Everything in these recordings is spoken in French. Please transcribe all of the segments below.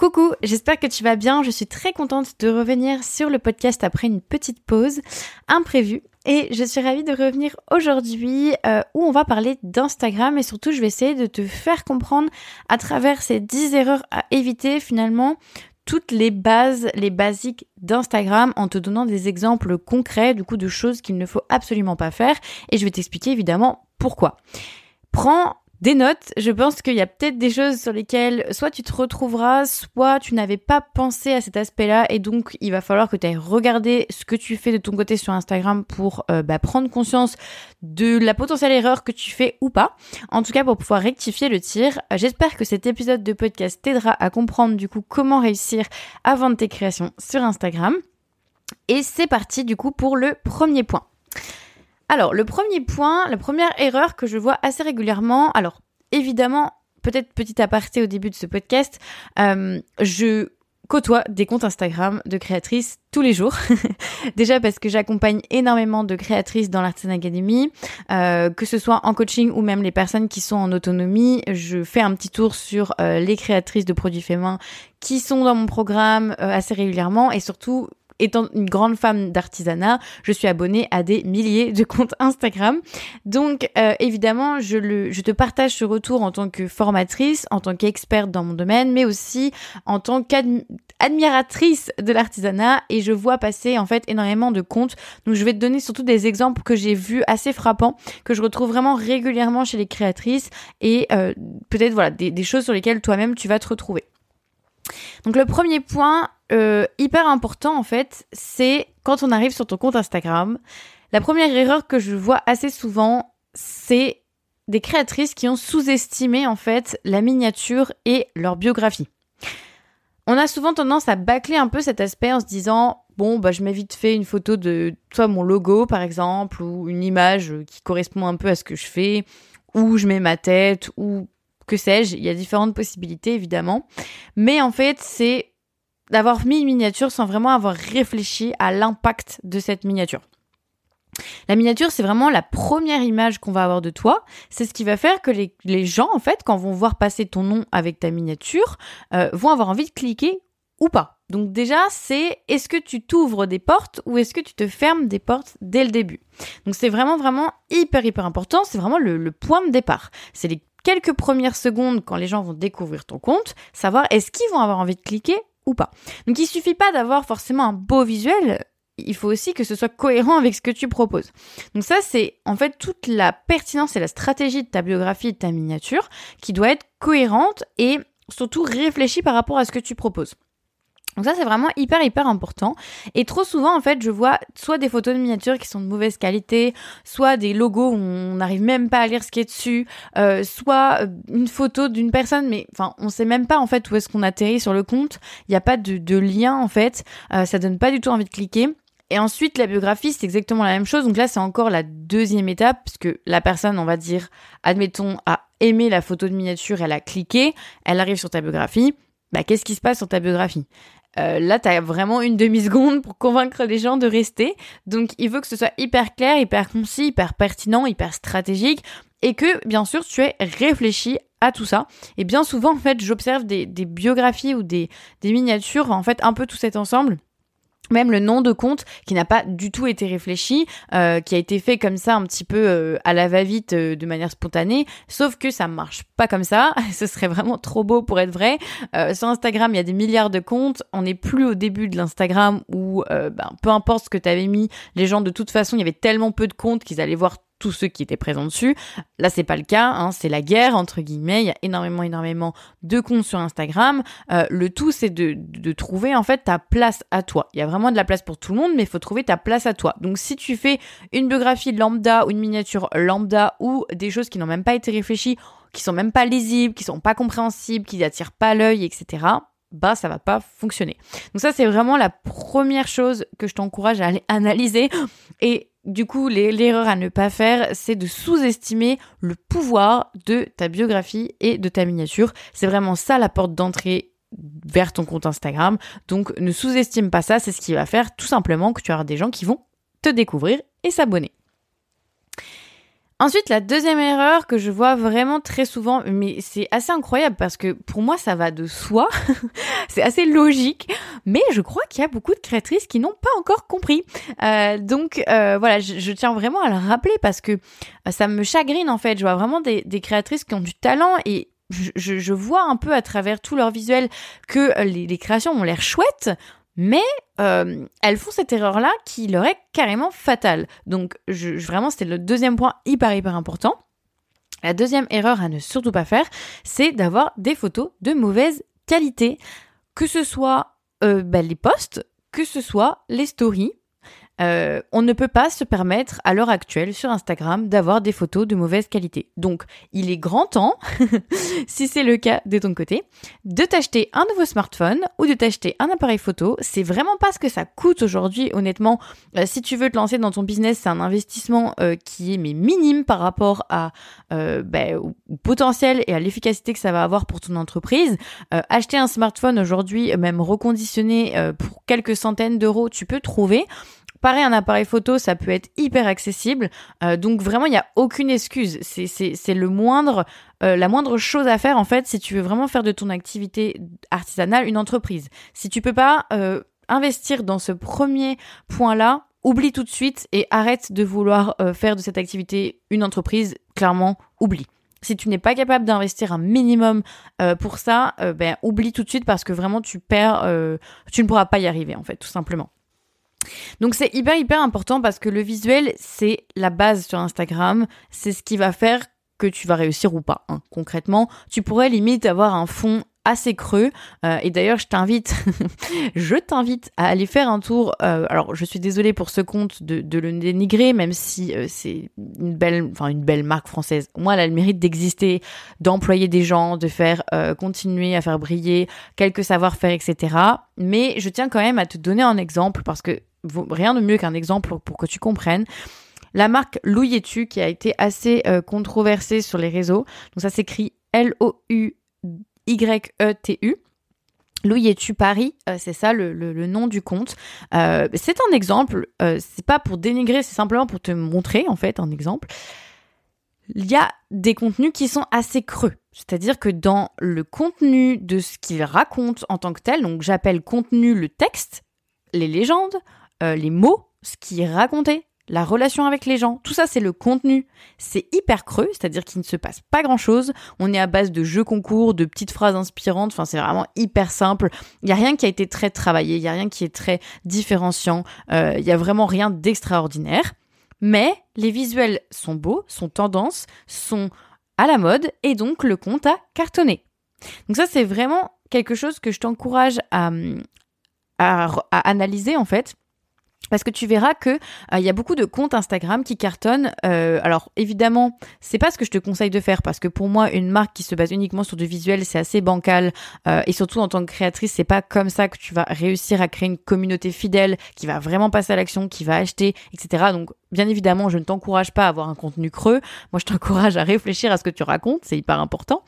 Coucou, j'espère que tu vas bien. Je suis très contente de revenir sur le podcast après une petite pause imprévue. Et je suis ravie de revenir aujourd'hui euh, où on va parler d'Instagram et surtout je vais essayer de te faire comprendre à travers ces 10 erreurs à éviter finalement toutes les bases, les basiques d'Instagram en te donnant des exemples concrets du coup de choses qu'il ne faut absolument pas faire et je vais t'expliquer évidemment pourquoi. Prends des notes. Je pense qu'il y a peut-être des choses sur lesquelles soit tu te retrouveras, soit tu n'avais pas pensé à cet aspect-là et donc il va falloir que tu ailles regarder ce que tu fais de ton côté sur Instagram pour euh, bah, prendre conscience de la potentielle erreur que tu fais ou pas. En tout cas pour pouvoir rectifier le tir. J'espère que cet épisode de podcast t'aidera à comprendre du coup comment réussir à vendre tes créations sur Instagram. Et c'est parti du coup pour le premier point. Alors, le premier point, la première erreur que je vois assez régulièrement, alors évidemment, peut-être petit aparté au début de ce podcast, euh, je côtoie des comptes Instagram de créatrices tous les jours. Déjà parce que j'accompagne énormément de créatrices dans l'Artisan Academy, euh, que ce soit en coaching ou même les personnes qui sont en autonomie. Je fais un petit tour sur euh, les créatrices de produits féminins qui sont dans mon programme assez régulièrement et surtout étant une grande femme d'artisanat, je suis abonnée à des milliers de comptes Instagram. Donc euh, évidemment, je, te partage ce retour en tant que formatrice, en tant qu'experte dans mon domaine, mais aussi en tant qu'admiratrice de l'artisanat et je vois passer en fait énormément de comptes. Donc je vais te donner surtout des exemples que j'ai vus assez frappants, que je retrouve vraiment régulièrement chez les créatrices et euh, peut-être voilà des choses sur lesquelles toi-même tu vas te retrouver. Donc le premier point euh, hyper important en fait, c'est quand on arrive sur ton compte Instagram, la première erreur que je vois assez souvent, c'est des créatrices qui ont sous-estimé en fait la miniature et leur biographie. On a souvent tendance à bâcler un peu cet aspect en se disant bon bah je mets vite fait une photo de toi mon logo par exemple ou une image qui correspond un peu à ce que je fais ou je mets ma tête ou que sais-je, il y a différentes possibilités évidemment. Mais en fait, c'est d'avoir mis une miniature sans vraiment avoir réfléchi à l'impact de cette miniature. La miniature, c'est vraiment la première image qu'on va avoir de toi. C'est ce qui va faire que les, gens, en fait, quand vont voir passer ton nom avec ta miniature, euh, vont avoir envie de cliquer ou pas. Donc déjà, c'est est-ce que tu t'ouvres des portes ou est-ce que tu te fermes des portes dès le début? Donc c'est vraiment, vraiment hyper, hyper important. C'est vraiment le, le point de départ. C'est les quelques premières secondes quand les gens vont découvrir ton compte, savoir est-ce qu'ils vont avoir envie de cliquer ou pas. Donc il suffit pas d'avoir forcément un beau visuel, il faut aussi que ce soit cohérent avec ce que tu proposes. Donc ça c'est en fait toute la pertinence et la stratégie de ta biographie de ta miniature qui doit être cohérente et surtout réfléchie par rapport à ce que tu proposes. Donc ça c'est vraiment hyper hyper important et trop souvent en fait je vois soit des photos de miniatures qui sont de mauvaise qualité, soit des logos où on n'arrive même pas à lire ce qui est dessus, euh, soit euh, une photo d'une personne mais enfin on sait même pas en fait où est-ce qu'on atterrit sur le compte, il n'y a pas de, lien en fait, euh, ça donne pas du tout envie de cliquer. Et ensuite, la biographie, c'est exactement la même chose. Donc là, c'est encore la deuxième étape, parce que la personne, on va dire, admettons, a aimé la photo de miniature, elle a cliqué, elle arrive sur ta biographie. Bah, qu'est-ce qui se passe sur ta biographie? Euh, là, tu as vraiment une demi-seconde pour convaincre les gens de rester. Donc, il veut que ce soit hyper clair, hyper concis, hyper pertinent, hyper stratégique et que, bien sûr, tu aies réfléchi à tout ça. Et bien souvent, en fait, j'observe des, biographies ou des miniatures, en fait, un peu tout cet ensemble même le nom de compte qui n'a pas du tout été réfléchi, euh, qui a été fait comme ça un petit peu euh, à la va-vite euh, de manière spontanée, sauf que ça marche pas comme ça, ce serait vraiment trop beau pour être vrai. sur Instagram, il y a des milliards de comptes, on n'est plus au début de l'Instagram où ben, peu importe ce que tu avais mis, les gens de toute façon, il y avait tellement peu de comptes qu'ils allaient voir tous ceux qui étaient présents dessus. Là, c'est pas le cas, hein, c'est la guerre entre guillemets. Il y a énormément, énormément de comptes sur Instagram. Euh, le tout, c'est de, trouver en fait ta place à toi. Il y a vraiment de la place pour tout le monde, mais il faut trouver ta place à toi. Donc, si tu fais une biographie lambda ou une miniature lambda ou des choses qui n'ont même pas été réfléchies, qui sont même pas lisibles, qui sont pas compréhensibles, qui n'attirent pas l'œil, etc bah ça va pas fonctionner. Donc ça c'est vraiment la première chose que je t'encourage à aller analyser et du coup, l'erreur à ne pas faire, c'est de sous-estimer le pouvoir de ta biographie et de ta miniature. C'est vraiment ça la porte d'entrée vers ton compte Instagram. Donc ne sous-estime pas ça, c'est ce qui va faire tout simplement que tu auras des gens qui vont te découvrir et s'abonner. Ensuite, la deuxième erreur que je vois vraiment très souvent, mais c'est assez incroyable parce que pour moi ça va de soi, c'est assez logique, mais je crois qu'il y a beaucoup de créatrices qui n'ont pas encore compris. Euh, donc euh, voilà, je, tiens vraiment à le rappeler parce que euh, ça me chagrine en fait. Je vois vraiment des, créatrices qui ont du talent et je, vois un peu à travers tout leur visuel que les, les créations ont l'air chouettes, mais euh, elles font cette erreur-là qui leur est carrément fatale. Donc je, vraiment, c'était le deuxième point hyper hyper important. La deuxième erreur à ne surtout pas faire, c'est d'avoir des photos de mauvaise qualité, que ce soit euh, bah, les posts, que ce soit les stories. Euh, on ne peut pas se permettre à l'heure actuelle sur Instagram d'avoir des photos de mauvaise qualité. Donc, il est grand temps, si c'est le cas de ton côté, de t'acheter un nouveau smartphone ou de t'acheter un appareil photo. C'est vraiment pas ce que ça coûte aujourd'hui, honnêtement. Euh, si tu veux te lancer dans ton business, c'est un investissement euh, qui est mais minime par rapport à ben, au potentiel et à l'efficacité que ça va avoir pour ton entreprise. acheter un smartphone aujourd'hui, même reconditionné pour quelques centaines d'euros, tu peux trouver. Pareil, un appareil photo, ça peut être hyper accessible. Euh, donc vraiment, il n'y a aucune excuse. C'est le moindre, euh, la moindre chose à faire en fait si tu veux vraiment faire de ton activité artisanale une entreprise. Si tu peux pas euh, investir dans ce premier point-là, oublie tout de suite et arrête de vouloir faire de cette activité une entreprise. Clairement, oublie. Si tu n'es pas capable d'investir un minimum pour ça, ben oublie tout de suite parce que vraiment tu perds, tu ne pourras pas y arriver en fait, tout simplement. Donc c'est hyper hyper important parce que le visuel c'est la base sur Instagram, c'est ce qui va faire que tu vas réussir ou pas. Hein. Concrètement, tu pourrais limite avoir un fond assez creux. Euh, et d'ailleurs, je t'invite, je t'invite à aller faire un tour. Euh, alors, je suis désolée pour ce compte de, le dénigrer, même si euh, c'est une belle, enfin une belle marque française. Moi, elle a le mérite d'exister, d'employer des gens, de faire continuer à faire briller quelques savoir-faire, etc. Mais je tiens quand même à te donner un exemple parce que rien de mieux qu'un exemple pour que tu comprennes. La marque Louis-tu qui a été assez euh, controversée sur les réseaux. Donc ça s'écrit L-O-U-Y-E-T-U. Louis tu Paris, euh, c'est ça le, nom du compte. Euh, c'est un exemple, c'est pas pour dénigrer, c'est simplement pour te montrer en fait un exemple. Il y a des contenus qui sont assez creux. C'est-à-dire que dans le contenu de ce qu'il raconte en tant que tel, donc j'appelle contenu le texte, les légendes, euh, les mots, ce qui est raconté, la relation avec les gens, tout ça c'est le contenu. C'est hyper creux, c'est-à-dire qu'il ne se passe pas grand-chose. On est à base de jeux concours, de petites phrases inspirantes, enfin c'est vraiment hyper simple. Il n'y a rien qui a été très travaillé, il n'y a rien qui est très différenciant, euh, il n'y a vraiment rien d'extraordinaire. Mais les visuels sont beaux, sont tendances, sont à la mode et donc le compte a cartonné. Donc ça c'est vraiment quelque chose que je t'encourage à, à analyser en fait parce que tu verras que euh, il y a beaucoup de comptes Instagram qui cartonnent. Euh, alors évidemment, c'est pas ce que je te conseille de faire parce que pour moi, une marque qui se base uniquement sur du visuel, c'est assez bancal euh, et surtout en tant que créatrice, c'est pas comme ça que tu vas réussir à créer une communauté fidèle qui va vraiment passer à l'action, qui va acheter, etc. Donc bien évidemment, je ne t'encourage pas à avoir un contenu creux. Moi, je t'encourage à réfléchir à ce que tu racontes, c'est hyper important.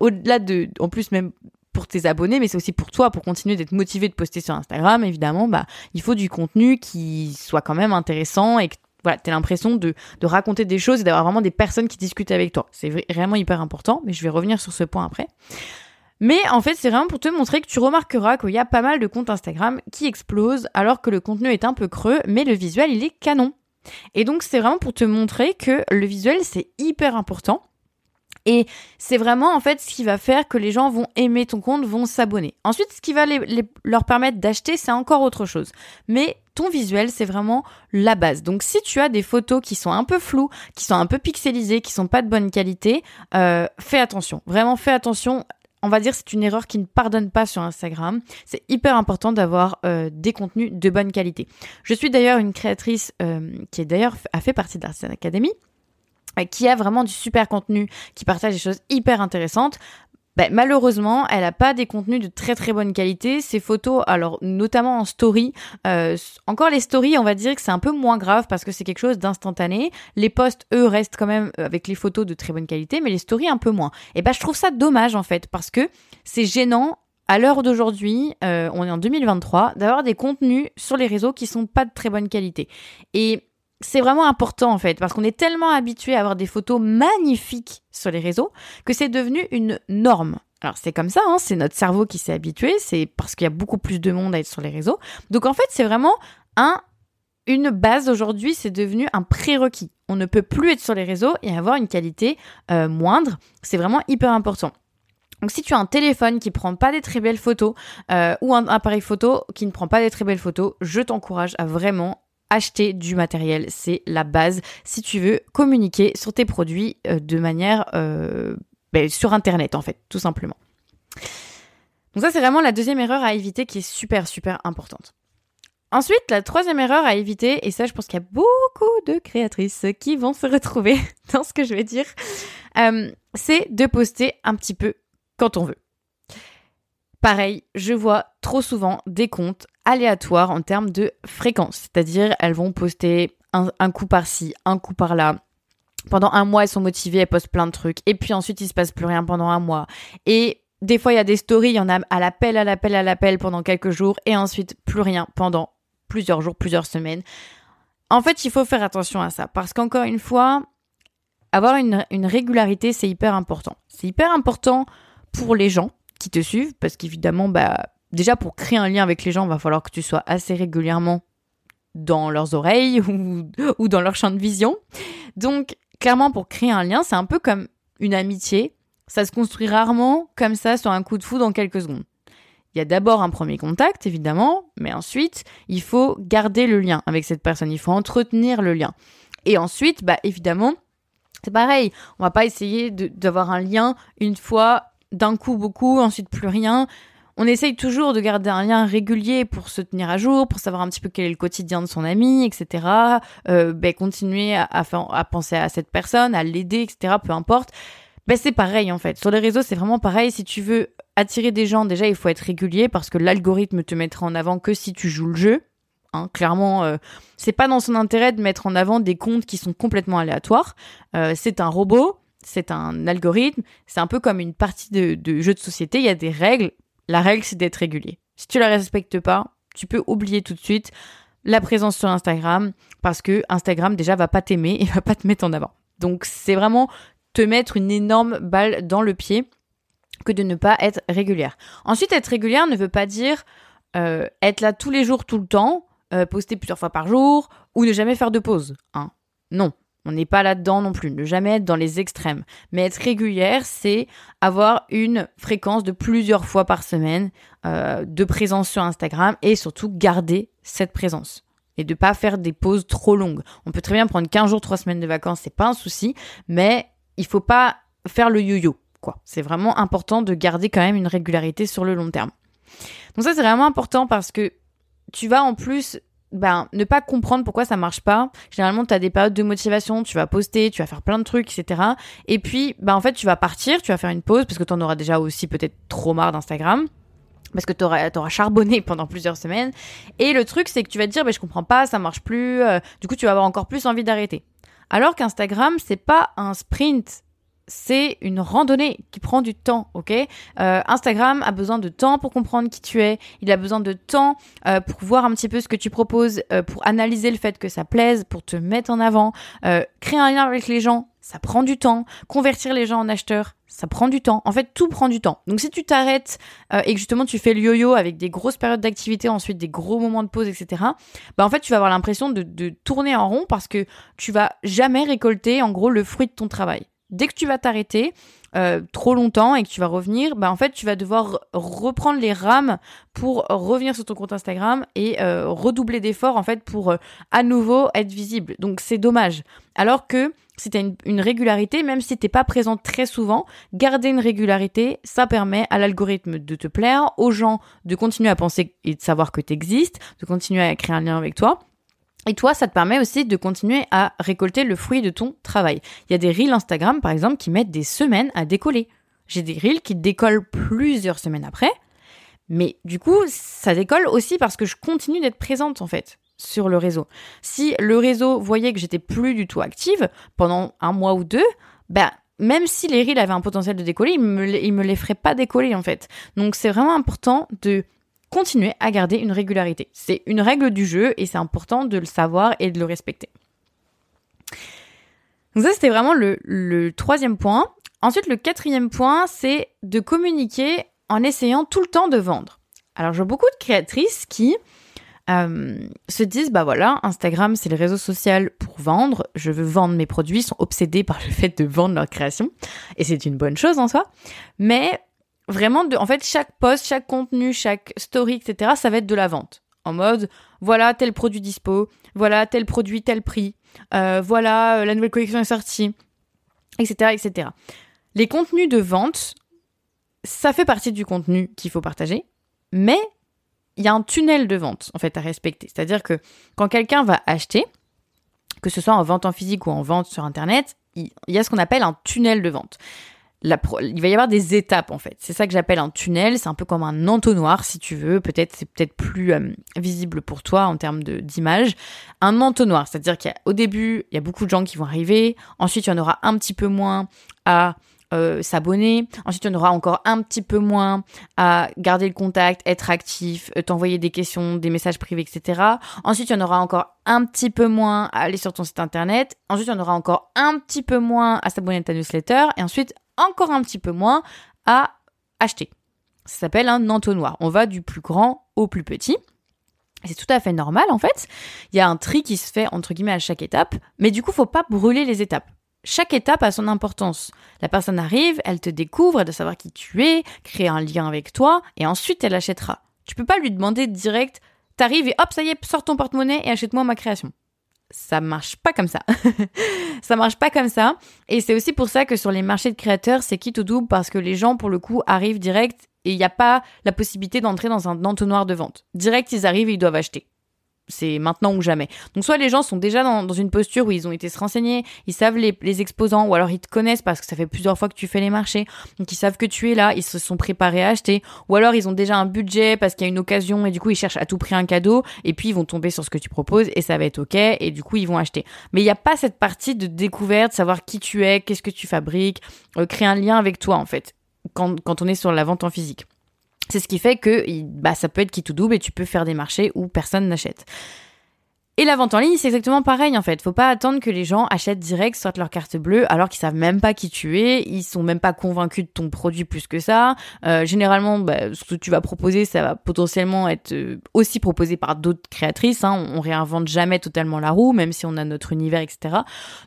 Au-delà de, en plus même pour tes abonnés, mais c'est aussi pour toi, pour continuer d'être motivé de poster sur Instagram, évidemment, bah, il faut du contenu qui soit quand même intéressant et que voilà, tu l'impression de, de raconter des choses et d'avoir vraiment des personnes qui discutent avec toi. C'est vraiment hyper important, mais je vais revenir sur ce point après. Mais en fait, c'est vraiment pour te montrer que tu remarqueras qu'il y a pas mal de comptes Instagram qui explosent alors que le contenu est un peu creux, mais le visuel, il est canon. Et donc, c'est vraiment pour te montrer que le visuel, c'est hyper important. Et c'est vraiment en fait ce qui va faire que les gens vont aimer ton compte, vont s'abonner. Ensuite, ce qui va leur permettre d'acheter, c'est encore autre chose. Mais ton visuel, c'est vraiment la base. Donc si tu as des photos qui sont un peu floues, qui sont un peu pixelisées, qui sont pas de bonne qualité, euh, fais attention. Vraiment, fais attention. On va dire c'est une erreur qui ne pardonne pas sur Instagram. C'est hyper important d'avoir euh, des contenus de bonne qualité. Je suis d'ailleurs une créatrice euh, qui est d'ailleurs a fait partie de l'Artisan Academy qui a vraiment du super contenu, qui partage des choses hyper intéressantes. Ben, malheureusement, elle n'a pas des contenus de très très bonne qualité. Ses photos, alors notamment en story, euh, encore les stories, on va dire que c'est un peu moins grave parce que c'est quelque chose d'instantané. Les posts, eux, restent quand même euh, avec les photos de très bonne qualité, mais les stories un peu moins. Et ben, je trouve ça dommage en fait parce que c'est gênant à l'heure d'aujourd'hui, on est en 2023, d'avoir des contenus sur les réseaux qui sont pas de très bonne qualité. Et c'est vraiment important en fait, parce qu'on est tellement habitué à avoir des photos magnifiques sur les réseaux que c'est devenu une norme. Alors c'est comme ça, hein, c'est notre cerveau qui s'est habitué, c'est parce qu'il y a beaucoup plus de monde à être sur les réseaux. Donc en fait c'est vraiment un, une base aujourd'hui, c'est devenu un prérequis. On ne peut plus être sur les réseaux et avoir une qualité euh, moindre. C'est vraiment hyper important. Donc si tu as un téléphone qui prend pas des très belles photos euh, ou un appareil photo qui ne prend pas des très belles photos, je t'encourage à vraiment acheter du matériel. C'est la base si tu veux communiquer sur tes produits euh, de manière euh, ben, sur Internet en fait, tout simplement. Donc ça c'est vraiment la deuxième erreur à éviter qui est super super importante. Ensuite, la troisième erreur à éviter, et ça je pense qu'il y a beaucoup de créatrices qui vont se retrouver dans ce que je vais dire, c'est de poster un petit peu quand on veut. Pareil, je vois trop souvent des comptes aléatoires en termes de fréquence, c'est-à-dire elles vont poster un, coup par-ci, un coup par-là. Pendant un mois, elles sont motivées, elles postent plein de trucs, et puis ensuite il se passe plus rien pendant un mois. Et des fois, il y a des stories, il y en a à l'appel, à l'appel, à l'appel pendant quelques jours, et ensuite plus rien pendant plusieurs jours, plusieurs semaines. En fait, il faut faire attention à ça, parce qu'encore une fois, avoir une, une régularité, c'est hyper important. C'est hyper important pour les gens qui te suivent, parce qu'évidemment, bah, déjà pour créer un lien avec les gens, il va falloir que tu sois assez régulièrement dans leurs oreilles ou, dans leur champ de vision. Donc, clairement, pour créer un lien, c'est un peu comme une amitié. Ça se construit rarement comme ça sur un coup de fou dans quelques secondes. Il y a d'abord un premier contact, évidemment, mais ensuite, il faut garder le lien avec cette personne, il faut entretenir le lien. Et ensuite, bah, évidemment, c'est pareil, on va pas essayer d'avoir un lien une fois d'un coup beaucoup, ensuite plus rien. On essaye toujours de garder un lien régulier pour se tenir à jour, pour savoir un petit peu quel est le quotidien de son ami, etc. Euh, ben, continuer à, à, penser à cette personne, à l'aider, etc. Peu importe. Ben, c'est pareil en fait. Sur les réseaux, c'est vraiment pareil. Si tu veux attirer des gens, déjà, il faut être régulier parce que l'algorithme te mettra en avant que si tu joues le jeu. Hein, clairement, euh, c'est pas dans son intérêt de mettre en avant des comptes qui sont complètement aléatoires. Euh, c'est un robot c'est un algorithme, c'est un peu comme une partie de, jeu de société, il y a des règles. La règle, c'est d'être régulier. Si tu la respectes pas, tu peux oublier tout de suite la présence sur Instagram parce que Instagram déjà va pas t'aimer et va pas te mettre en avant. Donc c'est vraiment te mettre une énorme balle dans le pied que de ne pas être régulière. Ensuite, être régulière ne veut pas dire euh, être là tous les jours, tout le temps, euh, poster plusieurs fois par jour ou ne jamais faire de pause. Hein. Non, on n'est pas là-dedans non plus, ne jamais être dans les extrêmes. Mais être régulière, c'est avoir une fréquence de plusieurs fois par semaine euh, de présence sur Instagram et surtout garder cette présence. Et de pas faire des pauses trop longues. On peut très bien prendre 15 jours, 3 semaines de vacances, c'est pas un souci, mais il faut pas faire le yo-yo, quoi. C'est vraiment important de garder quand même une régularité sur le long terme. Donc ça, c'est vraiment important parce que tu vas en plus ben, ne pas comprendre pourquoi ça marche pas. Généralement, tu as des périodes de motivation, tu vas poster, tu vas faire plein de trucs, etc. Et puis, ben, en fait, tu vas partir, tu vas faire une pause parce que tu en auras déjà aussi peut-être trop marre d'Instagram. Parce que tu auras, charbonné pendant plusieurs semaines. Et le truc, c'est que tu vas te dire, ben, je comprends pas, ça marche plus. Euh, du coup, tu vas avoir encore plus envie d'arrêter. Alors qu'Instagram, c'est pas un sprint, c'est une randonnée qui prend du temps, ok? Euh, Instagram a besoin de temps pour comprendre qui tu es, il a besoin de temps euh, pour voir un petit peu ce que tu proposes, euh, pour analyser le fait que ça plaise, pour te mettre en avant, créer un lien avec les gens, ça prend du temps, convertir les gens en acheteurs, ça prend du temps. En fait, tout prend du temps. Donc si tu t'arrêtes et que justement tu fais le yo-yo avec des grosses périodes d'activité, ensuite des gros moments de pause, etc., bah en fait tu vas avoir l'impression de, de tourner en rond parce que tu vas jamais récolter en gros le fruit de ton travail dès que tu vas t'arrêter euh, trop longtemps et que tu vas revenir, bah en fait tu vas devoir reprendre les rames pour revenir sur ton compte Instagram et euh, redoubler d'efforts en fait pour euh, à nouveau être visible. Donc c'est dommage. Alors que si tu as une, régularité, même si t'es pas présent très souvent, garder une régularité, ça permet à l'algorithme de te plaire, aux gens de continuer à penser et de savoir que tu existes, de continuer à créer un lien avec toi. Et toi, ça te permet aussi de continuer à récolter le fruit de ton travail. Il y a des reels Instagram, par exemple, qui mettent des semaines à décoller. J'ai des reels qui décollent plusieurs semaines après. Mais du coup, ça décolle aussi parce que je continue d'être présente, en fait, sur le réseau. Si le réseau voyait que j'étais plus du tout active pendant un mois ou deux, ben, même si les reels avaient un potentiel de décoller, ils me, ils me les feraient pas décoller, en fait. Donc, c'est vraiment important de continuer à garder une régularité. C'est une règle du jeu et c'est important de le savoir et de le respecter. Donc ça, c'était vraiment le, troisième point. Ensuite, le quatrième point, c'est de communiquer en essayant tout le temps de vendre. Alors, vois beaucoup de créatrices qui euh, se disent, bah voilà, Instagram, c'est le réseau social pour vendre. Je veux vendre mes produits, sont obsédés par le fait de vendre leur création. Et c'est une bonne chose en soi. Mais vraiment, en fait, chaque post, chaque contenu, chaque story, etc., ça va être de la vente. En mode, voilà tel produit dispo, voilà tel produit, tel prix, euh, voilà euh, la nouvelle collection est sortie, etc., etc. Les contenus de vente, ça fait partie du contenu qu'il faut partager, mais il y a un tunnel de vente en fait à respecter. C'est-à-dire que quand quelqu'un va acheter, que ce soit en vente en physique ou en vente sur internet, il y a ce qu'on appelle un tunnel de vente il va y avoir des étapes en fait. C'est ça que j'appelle un tunnel. C'est un peu comme un entonnoir si tu veux. Peut-être c'est peut-être plus euh, visible pour toi en termes d'image. Un entonnoir, c'est-à-dire qu'au début il y a beaucoup de gens qui vont arriver. Ensuite il y en aura un petit peu moins à euh, s'abonner. Ensuite, il y en aura encore un petit peu moins à garder le contact, être actif, euh, t'envoyer des questions, des messages privés, etc. Ensuite, il y en aura encore un petit peu moins à aller sur ton site internet. Ensuite, il y en aura encore un petit peu moins à s'abonner à ta newsletter. Et ensuite, encore un petit peu moins à acheter. Ça s'appelle un entonnoir. On va du plus grand au plus petit. C'est tout à fait normal en fait. Il y a un tri qui se fait entre guillemets à chaque étape, mais du coup, faut pas brûler les étapes. Chaque étape a son importance. La personne arrive, elle te découvre, elle doit savoir qui tu es, créer un lien avec toi, et ensuite elle achètera. Tu peux pas lui demander direct, t'arrives et hop, ça y est, sors ton porte-monnaie et achète-moi ma création ça marche pas comme ça. ça marche pas comme ça. Et c'est aussi pour ça que sur les marchés de créateurs, c'est quitte au double parce que les gens, pour le coup, arrivent direct et il n'y a pas la possibilité d'entrer dans un entonnoir de vente. Direct, ils arrivent et ils doivent acheter c'est maintenant ou jamais. Donc soit les gens sont déjà dans, une posture où ils ont été se renseigner, ils savent les, les, exposants, ou alors ils te connaissent parce que ça fait plusieurs fois que tu fais les marchés, donc ils savent que tu es là, ils se sont préparés à acheter, ou alors ils ont déjà un budget parce qu'il y a une occasion et du coup ils cherchent à tout prix un cadeau, et puis ils vont tomber sur ce que tu proposes et ça va être ok, et du coup ils vont acheter. Mais il n'y a pas cette partie de découverte, savoir qui tu es, qu'est-ce que tu fabriques, euh, créer un lien avec toi en fait, quand, quand on est sur la vente en physique. C'est ce qui fait que bah, ça peut être qui tout double et tu peux faire des marchés où personne n'achète. Et la vente en ligne, c'est exactement pareil en fait. Faut pas attendre que les gens achètent direct, sortent leur carte bleue, alors qu'ils savent même pas qui tu es, ils sont même pas convaincus de ton produit plus que ça. Euh, généralement, bah, ce que tu vas proposer, ça va potentiellement être euh, aussi proposé par d'autres créatrices. Hein. On, réinvente jamais totalement la roue, même si on a notre univers, etc.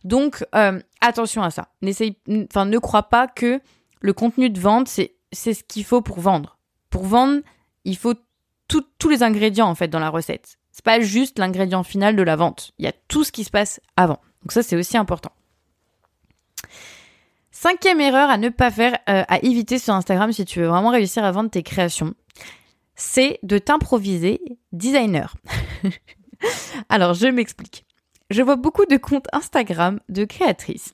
Donc euh, attention à ça. N'essaye, enfin, ne crois pas que le contenu de vente, c'est c'est ce qu'il faut pour vendre. Pour vendre, il faut tous les ingrédients en fait dans la recette. C'est pas juste l'ingrédient final de la vente. Il y a tout ce qui se passe avant. Donc ça c'est aussi important. Cinquième erreur à ne pas faire, euh, à éviter sur Instagram si tu veux vraiment réussir à vendre tes créations, c'est de t'improviser designer. Alors je m'explique. Je vois beaucoup de comptes Instagram de créatrices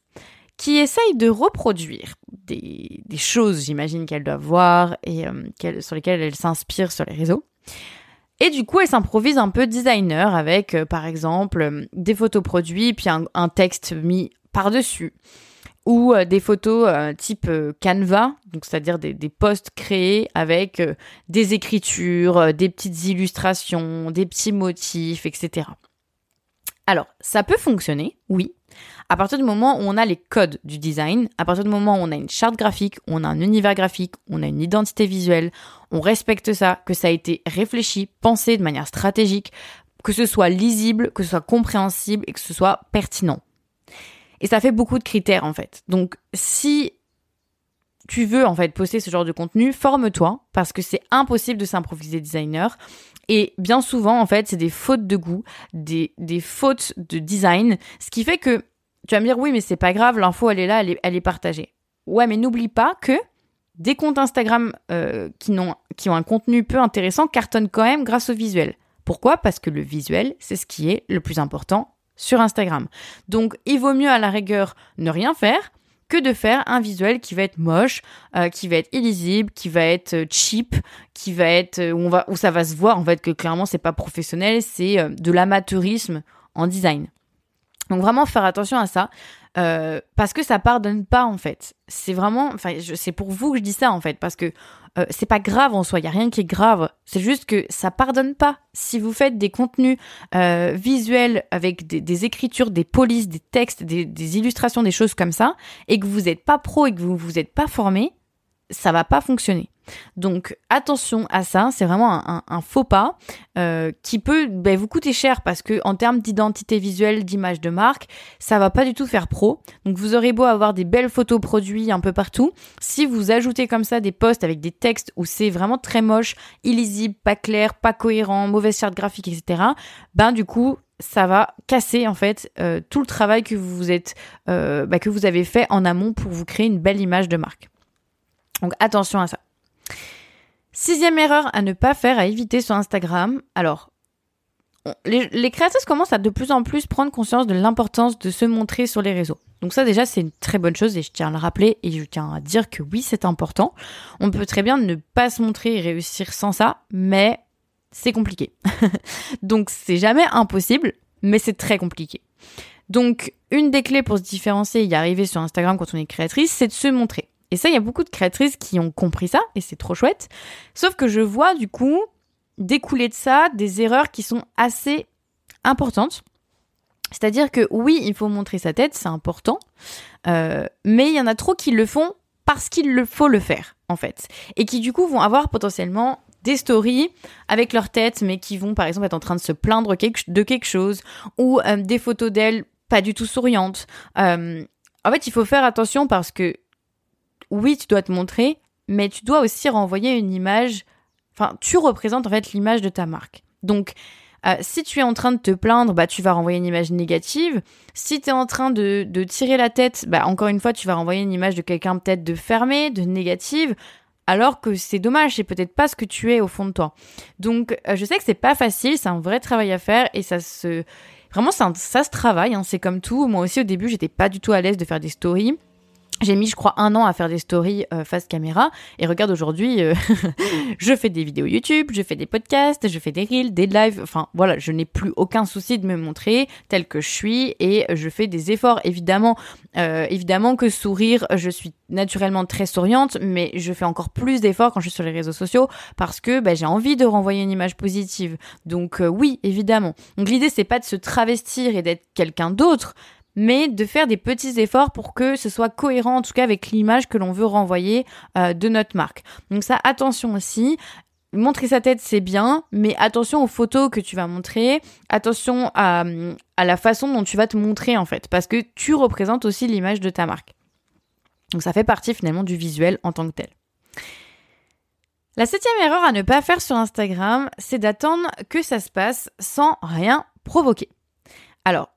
qui essayent de reproduire des, choses, j'imagine qu'elles doivent voir et euh, sur lesquelles elles s'inspirent sur les réseaux. Et du coup, elles s'improvisent un peu designer avec, euh, par exemple, euh, des photos produits puis un, texte mis par-dessus. Ou des photos type Canva, donc c'est-à-dire des, des posts créés avec des écritures, des petites illustrations, des petits motifs, etc. Alors, ça peut fonctionner, oui, à partir du moment où on a les codes du design, à partir du moment où on a une charte graphique, on a un univers graphique, on a une identité visuelle, on respecte ça, que ça a été réfléchi, pensé de manière stratégique, que ce soit lisible, que ce soit compréhensible et que ce soit pertinent. Et ça fait beaucoup de critères en fait. Donc si tu veux en fait poster ce genre de contenu, forme-toi parce que c'est impossible de s'improviser designer. Et bien souvent, en fait, c'est des fautes de goût, des, des fautes de design, ce qui fait que tu vas me dire oui, mais c'est pas grave, l'info elle est là, elle est, elle est partagée. Ouais, mais n'oublie pas que des comptes Instagram euh, qui, ont, qui ont un contenu peu intéressant cartonnent quand même grâce au visuel. Pourquoi? Parce que le visuel, c'est ce qui est le plus important sur Instagram. Donc, il vaut mieux à la rigueur ne rien faire que de faire un visuel qui va être moche, euh, qui va être illisible, qui va être euh, cheap, qui va être où on va où ça va se voir en fait que clairement c'est pas professionnel, c'est de l'amateurisme en design. Donc vraiment faire attention à ça. Euh, parce que ça pardonne pas en fait. C'est vraiment, enfin, c'est pour vous que je dis ça en fait, parce que euh, c'est pas grave en soi, il y a rien qui est grave. C'est juste que ça pardonne pas. Si vous faites des contenus euh, visuels avec des, écritures, des polices, des textes, des, illustrations, des choses comme ça, et que vous n'êtes pas pro et que vous vous êtes pas formé, ça va pas fonctionner. Donc attention à ça, c'est vraiment un, faux pas euh, qui peut ben, vous coûter cher parce que en termes d'identité visuelle, d'image de marque, ça va pas du tout faire pro. Donc vous aurez beau avoir des belles photos produits un peu partout, si vous ajoutez comme ça des posts avec des textes où c'est vraiment très moche, illisible, pas clair, pas cohérent, mauvaise charte graphique, etc. Ben du coup ça va casser en fait euh, tout le travail que vous êtes euh, ben, que vous avez fait en amont pour vous créer une belle image de marque. Donc attention à ça. Sixième erreur à ne pas faire, à éviter sur Instagram. Alors, les, créatrices commencent à de plus en plus prendre conscience de l'importance de se montrer sur les réseaux. Donc ça déjà c'est une très bonne chose et je tiens à le rappeler et je tiens à dire que oui c'est important. On peut très bien ne pas se montrer et réussir sans ça, mais c'est compliqué. Donc c'est jamais impossible, mais c'est très compliqué. Donc une des clés pour se différencier et y arriver sur Instagram quand on est créatrice, c'est de se montrer. Et ça, il y a beaucoup de créatrices qui ont compris ça, et c'est trop chouette. Sauf que je vois du coup découler de ça des erreurs qui sont assez importantes. C'est-à-dire que oui, il faut montrer sa tête, c'est important, euh, mais il y en a trop qui le font parce qu'il le faut le faire, en fait. Et qui du coup vont avoir potentiellement des stories avec leur tête, mais qui vont par exemple être en train de se plaindre de quelque chose, ou euh, des photos d'elles pas du tout souriantes. Euh, en fait, il faut faire attention parce que oui, tu dois te montrer, mais tu dois aussi renvoyer une image. Enfin, tu représentes en fait l'image de ta marque. Donc, euh, si tu es en train de te plaindre, bah, tu vas renvoyer une image négative. Si tu es en train de, tirer la tête, bah, encore une fois, tu vas renvoyer une image de quelqu'un peut-être de fermé, de négative, alors que c'est dommage, c'est peut-être pas ce que tu es au fond de toi. Donc, euh, je sais que c'est pas facile, c'est un vrai travail à faire et ça se. Vraiment, ça, ça se travaille, hein, c'est comme tout. Moi aussi, au début, j'étais pas du tout à l'aise de faire des stories. J'ai mis, je crois, un an à faire des stories euh, face caméra. Et regarde, aujourd'hui, euh, je fais des vidéos YouTube, je fais des podcasts, je fais des reels, des lives. Enfin, voilà, je n'ai plus aucun souci de me montrer tel que je suis et je fais des efforts. Évidemment, euh, évidemment que sourire, je suis naturellement très souriante, mais je fais encore plus d'efforts quand je suis sur les réseaux sociaux parce que bah, j'ai envie de renvoyer une image positive. Donc oui, évidemment. Donc l'idée, c'est pas de se travestir et d'être quelqu'un d'autre, mais de faire des petits efforts pour que ce soit cohérent en tout cas avec l'image que l'on veut renvoyer euh, de notre marque. Donc ça, attention aussi. Montrer sa tête, c'est bien, mais attention aux photos que tu vas montrer, attention à, à la façon dont tu vas te montrer en fait, parce que tu représentes aussi l'image de ta marque. Donc ça fait partie finalement du visuel en tant que tel. La septième erreur à ne pas faire sur Instagram, c'est d'attendre que ça se passe sans rien provoquer. Alors,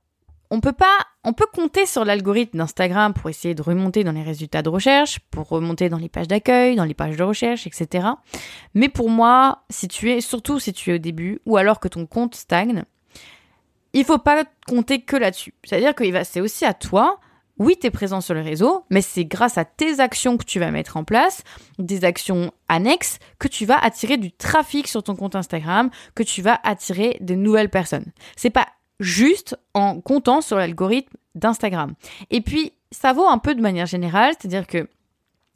on peut pas, on peut compter sur l'algorithme d'Instagram pour essayer de remonter dans les résultats de recherche, pour remonter dans les pages d'accueil, dans les pages de recherche, etc. Mais pour moi, si tu es, surtout si tu es au début, ou alors que ton compte stagne, il faut pas compter que là-dessus. C'est-à-dire que c'est aussi à toi. Oui, tu es présent sur le réseau, mais c'est grâce à tes actions que tu vas mettre en place, des actions annexes, que tu vas attirer du trafic sur ton compte Instagram, que tu vas attirer de nouvelles personnes. C'est pas juste en comptant sur l'algorithme d'Instagram. Et puis, ça vaut un peu de manière générale, c'est-à-dire que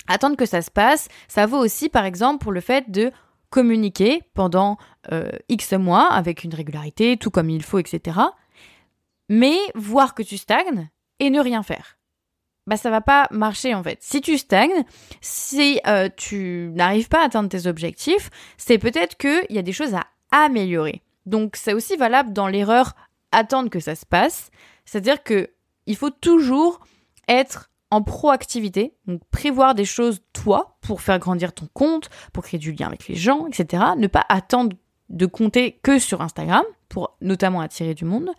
attendre que ça se passe, ça vaut aussi par exemple pour le fait de communiquer pendant euh, X mois avec une régularité, tout comme il faut, etc. Mais voir que tu stagnes et ne rien faire. Bah ça va pas marcher en fait. Si tu stagnes, si euh, tu n'arrives pas à atteindre tes objectifs, c'est peut-être qu'il y a des choses à améliorer. Donc c'est aussi valable dans l'erreur attendre que ça se passe. C'est-à-dire que il faut toujours être en proactivité, donc prévoir des choses toi pour faire grandir ton compte, pour créer du lien avec les gens, etc. Ne pas attendre de compter que sur Instagram pour notamment attirer du monde.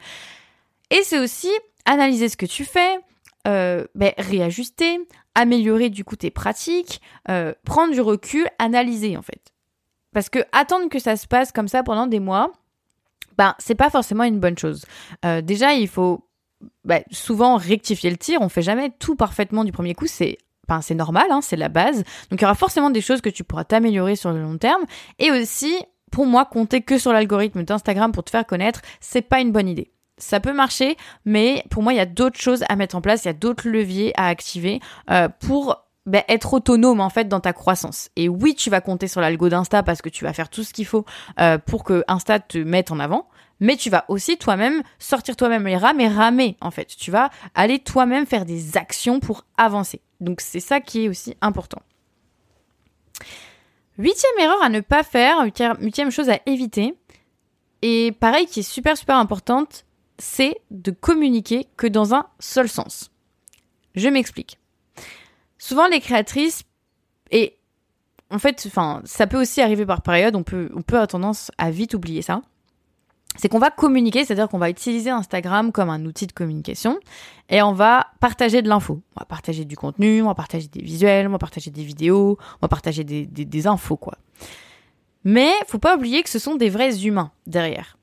Et c'est aussi analyser ce que tu fais, euh, ben, réajuster, améliorer du coup tes pratiques, euh, prendre du recul, analyser en fait. Parce que attendre que ça se passe comme ça pendant des mois, ben, c'est pas forcément une bonne chose. Euh, déjà, il faut bah, souvent rectifier le tir. On fait jamais tout parfaitement du premier coup. C'est ben, c'est normal, hein, c'est la base. Donc il y aura forcément des choses que tu pourras t'améliorer sur le long terme. Et aussi, pour moi, compter que sur l'algorithme d'Instagram pour te faire connaître, c'est pas une bonne idée. ça peut marcher, mais pour moi, il y a d'autres choses à mettre en place, il y a d'autres leviers à activer euh, pour ben, être autonome en fait dans ta croissance. Et oui, tu vas compter sur l'algo d'Insta parce que tu vas faire tout ce qu'il faut euh, pour que Insta te mette en avant. Mais tu vas aussi toi-même sortir toi-même les rames et ramer en fait. Tu vas aller toi-même faire des actions pour avancer. Donc c'est ça qui est aussi important. Huitième erreur à ne pas faire, huitième chose à éviter, et pareil qui est super super importante, c'est de communiquer que dans un seul sens. Je m'explique. Souvent les créatrices, et en fait, enfin, ça peut aussi arriver par période, on peut, on peut avoir tendance à vite oublier ça c'est qu'on va communiquer, c'est-à-dire qu'on va utiliser Instagram comme un outil de communication et on va partager de l'info. On va partager du contenu, on va partager des visuels, on va partager des vidéos, on va partager des, des, infos, quoi. Mais faut pas oublier que ce sont des vrais humains derrière.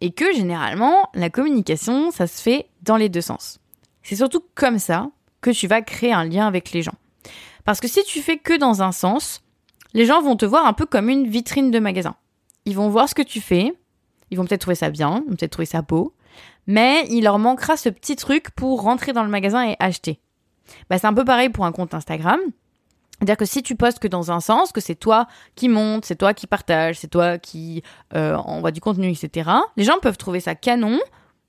Et que généralement, la communication, ça se fait dans les deux sens. C'est surtout comme ça que tu vas créer un lien avec les gens. Parce que si tu fais que dans un sens, les gens vont te voir un peu comme une vitrine de magasin. Ils vont voir ce que tu fais, ils vont peut-être trouver ça bien, ils vont peut-être trouver ça beau, mais il leur manquera ce petit truc pour rentrer dans le magasin et acheter. Bah, c'est un peu pareil pour un compte Instagram. C'est-à-dire que si tu postes que dans un sens, que c'est toi qui monte, c'est toi qui partage, c'est toi qui euh, envoie du contenu, etc., les gens peuvent trouver ça canon,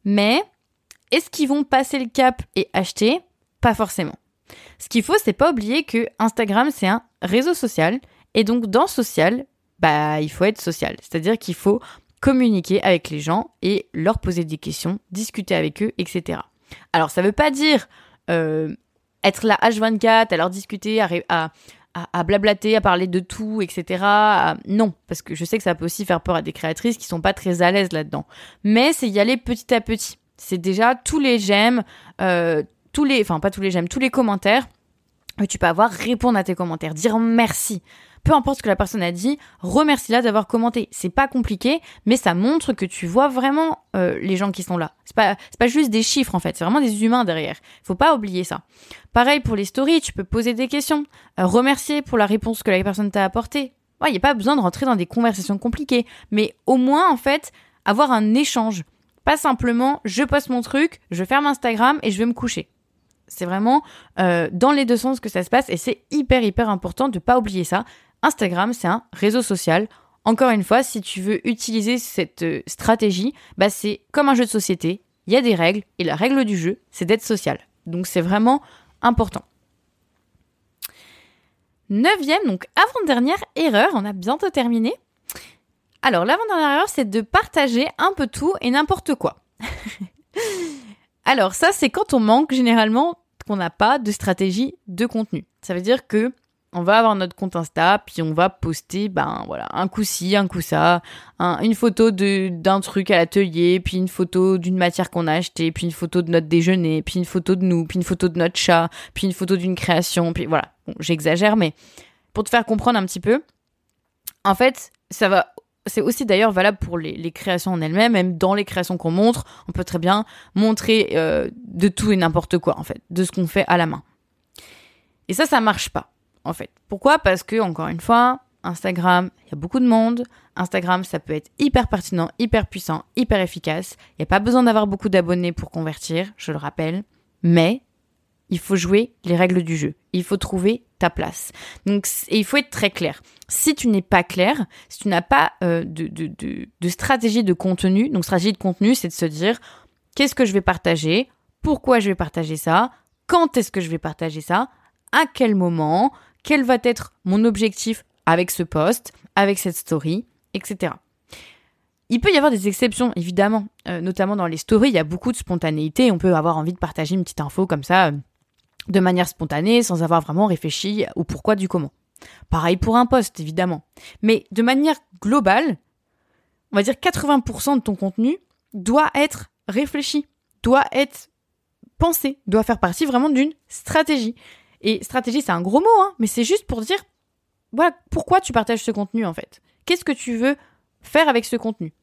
mais est-ce qu'ils vont passer le cap et acheter? Pas forcément. Ce qu'il faut, c'est pas oublier que Instagram, c'est un réseau social, et donc dans social, bah, il faut être social. C'est-à-dire qu'il faut communiquer avec les gens et leur poser des questions, discuter avec eux, etc. Alors ça veut pas dire euh, être là H24, à leur discuter, à, à, blablater, à parler de tout, etc. non, parce que je sais que ça peut aussi faire peur à des créatrices qui sont pas très à l'aise là-dedans. Mais c'est y aller petit à petit. C'est déjà tous les j'aime, euh, tous les, enfin pas tous les j'aime, tous les commentaires que tu peux avoir, répondre à tes commentaires, dire merci peu importe ce que la personne a dit, remercie-la d'avoir commenté. C'est pas compliqué, mais ça montre que tu vois vraiment euh, les gens qui sont là. C'est pas, pas juste des chiffres en fait, c'est vraiment des humains derrière. Faut pas oublier ça. Pareil pour les stories, tu peux poser des questions, euh, remercier pour la réponse que la personne t'a apportée. Il ouais, n'y a pas besoin de rentrer dans des conversations compliquées, mais au moins en fait avoir un échange. Pas simplement je poste mon truc, je ferme Instagram et je vais me coucher. C'est vraiment euh, dans les deux sens que ça se passe et c'est hyper hyper important de pas oublier ça. Instagram, c'est un réseau social. Encore une fois, si tu veux utiliser cette euh, stratégie, bah c'est comme un jeu de société. Il y a des règles et la règle du jeu, c'est d'être social. Donc c'est vraiment important. Neuvième, donc avant-dernière erreur, on a bientôt terminé. Alors l'avant-dernière erreur, c'est de partager un peu tout et n'importe quoi. Alors ça, c'est quand on manque généralement qu'on n'a pas de stratégie de contenu. Ça veut dire que on va avoir notre compte Insta, puis on va poster, ben voilà, un coup ci, un coup ça, une photo d'un truc à l'atelier, puis une photo d'une matière qu'on a achetée, puis une photo de notre déjeuner, puis une photo de nous, puis une photo de notre chat, puis une photo d'une création, puis voilà. J'exagère, mais pour te faire comprendre un petit peu, en fait, ça va. C'est aussi d'ailleurs valable pour les, créations en elles-mêmes, même dans les créations qu'on montre, on peut très bien montrer euh, de tout et n'importe quoi en fait, de ce qu'on fait à la main. Et ça, ça marche pas en fait. Pourquoi? Parce que, encore une fois, Instagram, il y a beaucoup de monde. Instagram, ça peut être hyper pertinent, hyper puissant, hyper efficace. Il n'y a pas besoin d'avoir beaucoup d'abonnés pour convertir, je le rappelle. Mais il faut jouer les règles du jeu. Il faut trouver ta place. Donc, et il faut être très clair. Si tu n'es pas clair, si tu n'as pas euh, de, de stratégie de contenu, donc stratégie de contenu, c'est de se dire qu'est-ce que je vais partager, pourquoi je vais partager ça, quand est-ce que je vais partager ça, à quel moment, quel va être mon objectif avec ce post, avec cette story, etc. Il peut y avoir des exceptions, évidemment, euh, notamment dans les stories, il y a beaucoup de spontanéité, on peut avoir envie de partager une petite info comme ça, euh, de manière spontanée, sans avoir vraiment réfléchi au pourquoi du comment. Pareil pour un post, évidemment. Mais de manière globale, on va dire 80% de ton contenu doit être réfléchi, doit être pensé, doit faire partie vraiment d'une stratégie. Et stratégie, c'est un gros mot, hein, mais c'est juste pour dire, voilà, pourquoi tu partages ce contenu en fait? Qu'est-ce que tu veux faire avec ce contenu?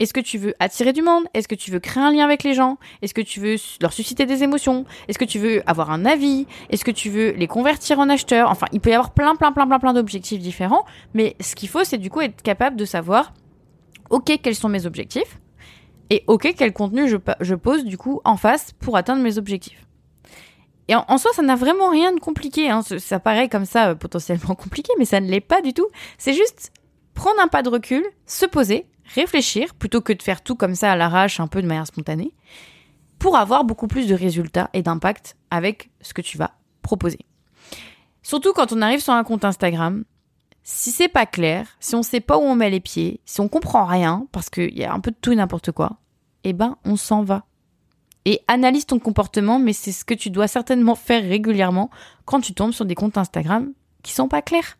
Est-ce que tu veux attirer du monde? Est-ce que tu veux créer un lien avec les gens? Est-ce que tu veux leur susciter des émotions? Est-ce que tu veux avoir un avis? Est-ce que tu veux les convertir en acheteurs? Enfin, il peut y avoir plein, plein, plein, plein, plein d'objectifs différents, mais ce qu'il faut, c'est du coup être capable de savoir, ok, quels sont mes objectifs Et ok, quel contenu je, pose du coup en face pour atteindre mes objectifs. Et en, soi, ça n'a vraiment rien de compliqué. Hein. Ça paraît comme ça euh, potentiellement compliqué, mais ça ne l'est pas du tout. C'est juste prendre un pas de recul, se poser, réfléchir, plutôt que de faire tout comme ça à l'arrache, un peu de manière spontanée, pour avoir beaucoup plus de résultats et d'impact avec ce que tu vas proposer. Surtout quand on arrive sur un compte Instagram, si c'est pas clair, si on sait pas où on met les pieds, si on comprend rien, parce qu'il y a un peu de tout et n'importe quoi, eh ben, on s'en va. Et analyse ton comportement, mais c'est ce que tu dois certainement faire régulièrement quand tu tombes sur des comptes Instagram qui sont pas clairs.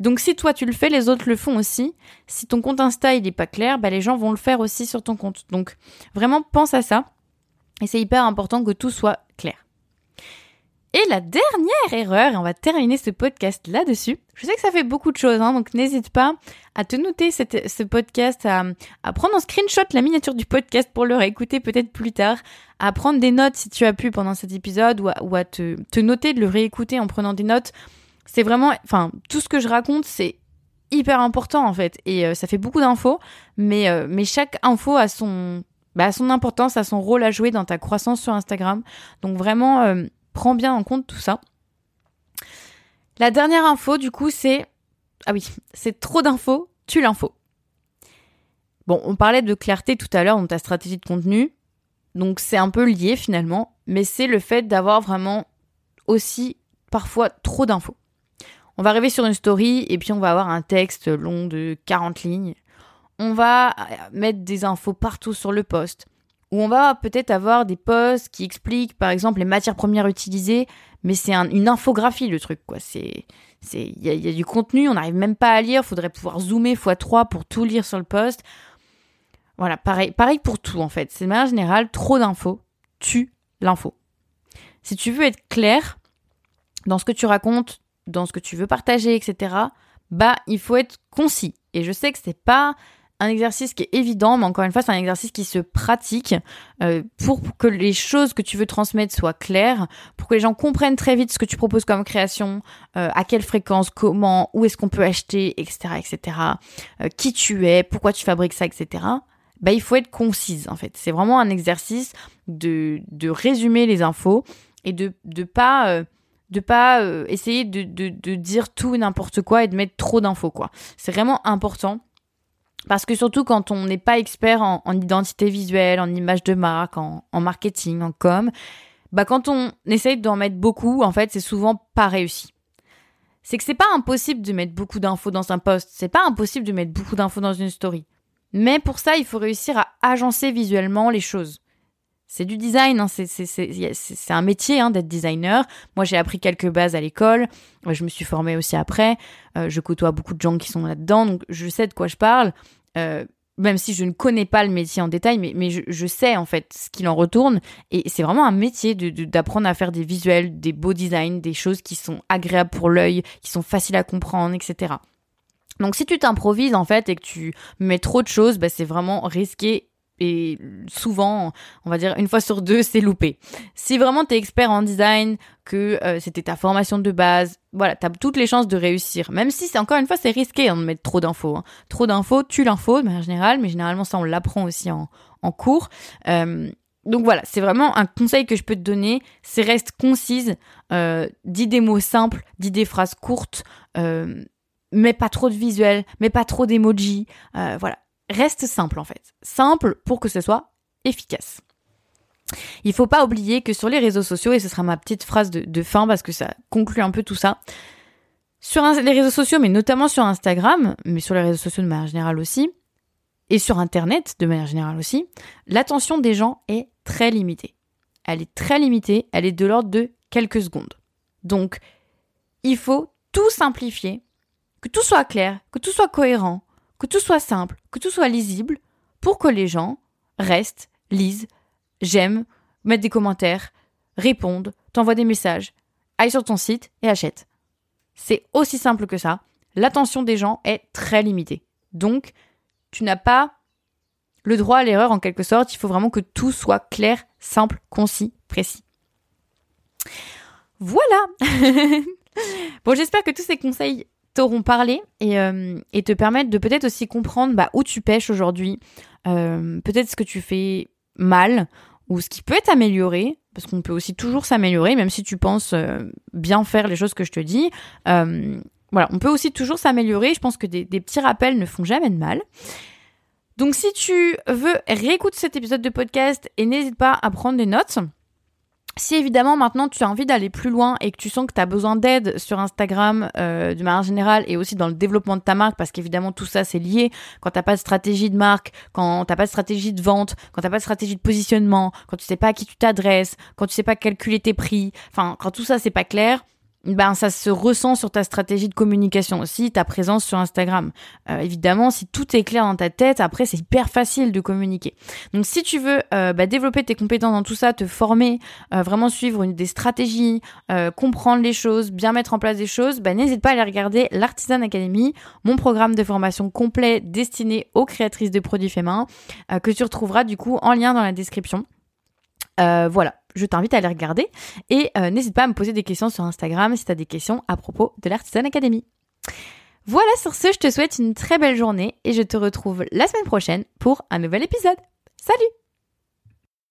Donc si toi tu le fais, les autres le font aussi. Si ton compte Insta il est pas clair, bah, les gens vont le faire aussi sur ton compte. Donc vraiment pense à ça. Et c'est hyper important que tout soit clair. Et la dernière erreur, et on va terminer ce podcast là-dessus. Je sais que ça fait beaucoup de choses, hein, donc n'hésite pas à te noter ce podcast, à, prendre en screenshot la miniature du podcast pour le réécouter peut-être plus tard, à prendre des notes si tu as pu pendant cet épisode, ou à, te, te, noter de le réécouter en prenant des notes. C'est vraiment, enfin, tout ce que je raconte, c'est hyper important en fait, et euh, ça fait beaucoup d'infos, mais, euh, chaque info a son, bah, importance, a son rôle à jouer dans ta croissance sur Instagram. Donc vraiment, euh, prends bien en compte tout ça. La dernière info, du coup, c'est. Ah oui, c'est trop d'infos, tu l'info. Bon, on parlait de clarté tout à l'heure dans ta stratégie de contenu. Donc c'est un peu lié finalement, mais c'est le fait d'avoir vraiment aussi parfois trop d'infos. On va arriver sur une story et puis on va avoir un texte long de 40 lignes. On va mettre des infos partout sur le post où on va peut-être avoir des posts qui expliquent par exemple les matières premières utilisées, mais c'est une infographie le truc quoi. C'est c'est il y, a du contenu, on n'arrive même pas à lire, faudrait pouvoir zoomer x3 pour tout lire sur le post. Voilà, pareil pareil pour tout en fait. C'est de manière générale trop d'infos tue l'info. Si tu veux être clair dans ce que tu racontes, dans ce que tu veux partager, etc. Bah, il faut être concis. Et je sais que c'est pas un exercice qui est évident, mais encore une fois, c'est un exercice qui se pratique euh, pour que les choses que tu veux transmettre soient claires, pour que les gens comprennent très vite ce que tu proposes comme création, euh, à quelle fréquence, comment, où est-ce qu'on peut acheter, etc., etc., euh, qui tu es, pourquoi tu fabriques ça, etc. Bah, il faut être concise en fait. C'est vraiment un exercice de, de résumer les infos et de de pas de pas essayer de, de, de dire tout n'importe quoi et de mettre trop d'infos quoi. C'est vraiment important parce que surtout quand on n'est pas expert en, identité visuelle, en image de marque, en, marketing, en com, bah quand on essaye d'en mettre beaucoup, en fait, c'est souvent pas réussi. C'est que c'est pas impossible de mettre beaucoup d'infos dans un post, c'est pas impossible de mettre beaucoup d'infos dans une story. Mais pour ça, il faut réussir à agencer visuellement les choses. C'est du design, hein, c'est un métier hein, d'être designer. Moi, j'ai appris quelques bases à l'école. Je me suis formée aussi après. Euh, je côtoie beaucoup de gens qui sont là-dedans, donc je sais de quoi je parle. Euh, même si je ne connais pas le métier en détail, mais, mais je, sais en fait ce qu'il en retourne. Et c'est vraiment un métier d'apprendre à faire des visuels, des beaux designs, des choses qui sont agréables pour l'œil, qui sont faciles à comprendre, etc. Donc si tu t'improvises en fait et que tu mets trop de choses, bah, c'est vraiment risqué et souvent, on va dire une fois sur deux, c'est loupé. Si vraiment tu es expert en design, que euh, c'était ta formation de base, voilà, tu as toutes les chances de réussir. Même si c'est encore une fois, c'est risqué hein, de mettre trop d'infos. Hein. Trop d'infos tue l'info de manière générale, mais généralement ça on l'apprend aussi en, en cours. Euh, donc voilà, c'est vraiment un conseil que je peux te donner, c'est reste concise, euh, dis des mots simples, dis des phrases courtes, euh, mais pas trop de visuels, mais pas trop d'emojis, euh, voilà reste simple en fait. Simple pour que ce soit efficace. Il faut pas oublier que sur les réseaux sociaux, et ce sera ma petite phrase de, fin parce que ça conclut un peu tout ça, sur les réseaux sociaux, mais notamment sur Instagram, mais sur les réseaux sociaux de manière générale aussi, et sur Internet de manière générale aussi, l'attention des gens est très limitée. Elle est très limitée, elle est de l'ordre de quelques secondes. Donc, il faut tout simplifier, que tout soit clair, que tout soit cohérent, que tout soit simple, que tout soit lisible, pour que les gens restent, lisent, j'aiment, mettent des commentaires, répondent, t'envoient des messages, aillent sur ton site et achètent. C'est aussi simple que ça. L'attention des gens est très limitée. Donc, tu n'as pas le droit à l'erreur en quelque sorte. Il faut vraiment que tout soit clair, simple, concis, précis. Voilà. bon, j'espère que tous ces conseils t'auront parlé et, euh, et, te permettre de peut-être aussi comprendre bah, où tu pêches aujourd'hui, euh, peut-être ce que tu fais mal ou ce qui peut être amélioré, parce qu'on peut aussi toujours s'améliorer, même si tu penses euh, bien faire les choses que je te dis. voilà, on peut aussi toujours s'améliorer. Je pense que des, des petits rappels ne font jamais de mal. Donc si tu veux, réécoute cet épisode de podcast et n'hésite pas à prendre des notes. Si évidemment maintenant tu as envie d'aller plus loin et que tu sens que tu as besoin d'aide sur Instagram euh, de manière générale et aussi dans le développement de ta marque, parce qu'évidemment tout ça c'est lié, quand t'as pas de stratégie de marque, quand t'as pas de stratégie de vente, quand t'as pas de stratégie de positionnement, quand tu sais pas à qui tu t'adresses, quand tu sais pas calculer tes prix, enfin quand tout ça c'est pas clair, ben ça se ressent sur ta stratégie de communication aussi, ta présence sur Instagram. Euh, évidemment, si tout est clair dans ta tête, après c'est hyper facile de communiquer. Donc si tu veux euh, bah, développer tes compétences dans tout ça, te former, euh, vraiment suivre une, des stratégies, comprendre les choses, bien mettre en place des choses, bah, n'hésite pas à aller regarder l'Artisan Academy, mon programme de formation complet destiné aux créatrices de produits faits main, que tu retrouveras du coup en lien dans la description. voilà, je t'invite à aller regarder. Et euh, n'hésite pas à me poser des questions sur Instagram si tu des questions à propos de l'Artisan Academy. Voilà, sur ce, je te souhaite une très belle journée et je te retrouve la semaine prochaine pour un nouvel épisode. Salut